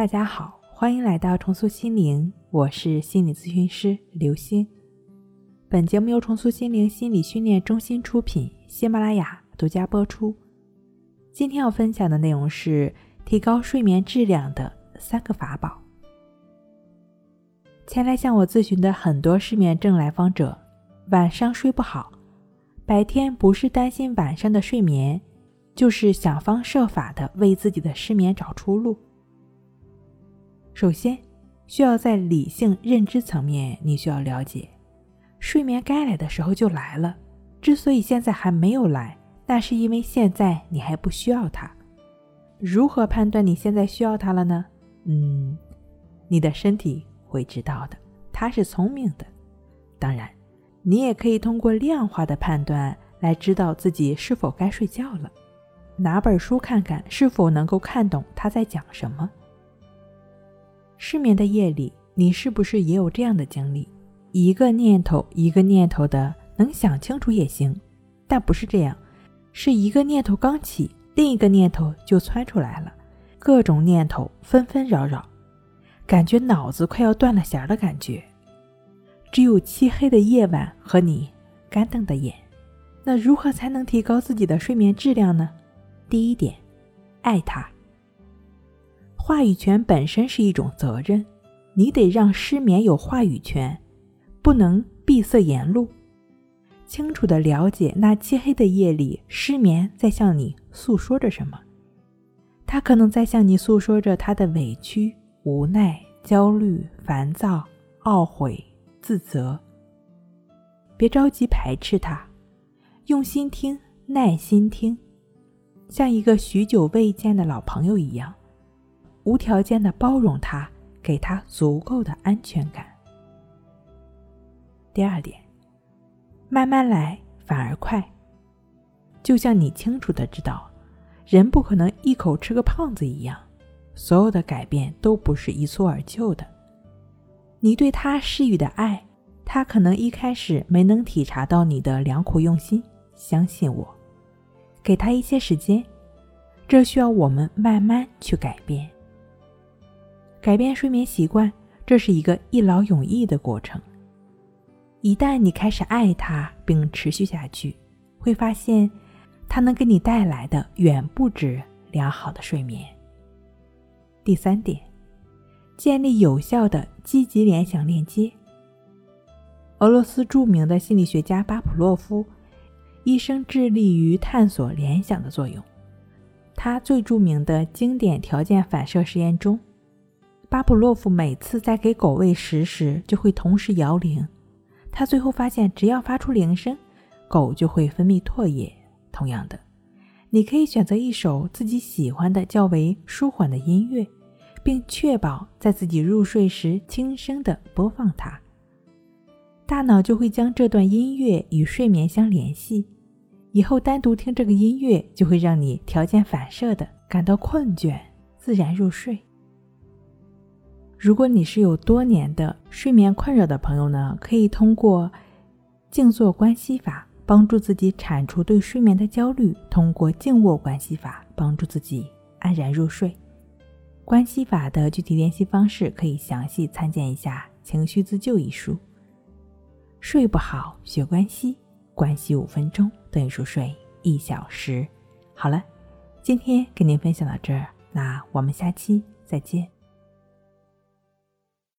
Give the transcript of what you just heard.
大家好，欢迎来到重塑心灵，我是心理咨询师刘星。本节目由重塑心灵心理训练中心出品，喜马拉雅独家播出。今天要分享的内容是提高睡眠质量的三个法宝。前来向我咨询的很多失眠症来访者，晚上睡不好，白天不是担心晚上的睡眠，就是想方设法的为自己的失眠找出路。首先，需要在理性认知层面，你需要了解，睡眠该来的时候就来了。之所以现在还没有来，那是因为现在你还不需要它。如何判断你现在需要它了呢？嗯，你的身体会知道的，它是聪明的。当然，你也可以通过量化的判断来知道自己是否该睡觉了。拿本书看看，是否能够看懂他在讲什么。失眠的夜里，你是不是也有这样的经历？一个念头一个念头的，能想清楚也行，但不是这样，是一个念头刚起，另一个念头就窜出来了，各种念头纷纷扰扰，感觉脑子快要断了弦的感觉。只有漆黑的夜晚和你干瞪的眼，那如何才能提高自己的睡眠质量呢？第一点，爱他。话语权本身是一种责任，你得让失眠有话语权，不能闭塞言路，清楚的了解那漆黑的夜里，失眠在向你诉说着什么。他可能在向你诉说着他的委屈、无奈、焦虑、烦躁、懊悔、自责。别着急排斥他，用心听，耐心听，像一个许久未见的老朋友一样。无条件的包容他，给他足够的安全感。第二点，慢慢来反而快。就像你清楚的知道，人不可能一口吃个胖子一样，所有的改变都不是一蹴而就的。你对他施予的爱，他可能一开始没能体察到你的良苦用心。相信我，给他一些时间，这需要我们慢慢去改变。改变睡眠习惯，这是一个一劳永逸的过程。一旦你开始爱它并持续下去，会发现，它能给你带来的远不止良好的睡眠。第三点，建立有效的积极联想链接。俄罗斯著名的心理学家巴甫洛夫，一生致力于探索联想的作用。他最著名的经典条件反射实验中。巴甫洛夫每次在给狗喂食时，就会同时摇铃。他最后发现，只要发出铃声，狗就会分泌唾液。同样的，你可以选择一首自己喜欢的、较为舒缓的音乐，并确保在自己入睡时轻声地播放它。大脑就会将这段音乐与睡眠相联系，以后单独听这个音乐，就会让你条件反射地感到困倦，自然入睡。如果你是有多年的睡眠困扰的朋友呢，可以通过静坐关系法帮助自己铲除对睡眠的焦虑；通过静卧关系法帮助自己安然入睡。关系法的具体练习方式可以详细参见一下《情绪自救》一书。睡不好学关系，关系五分钟等于熟睡一小时。好了，今天跟您分享到这儿，那我们下期再见。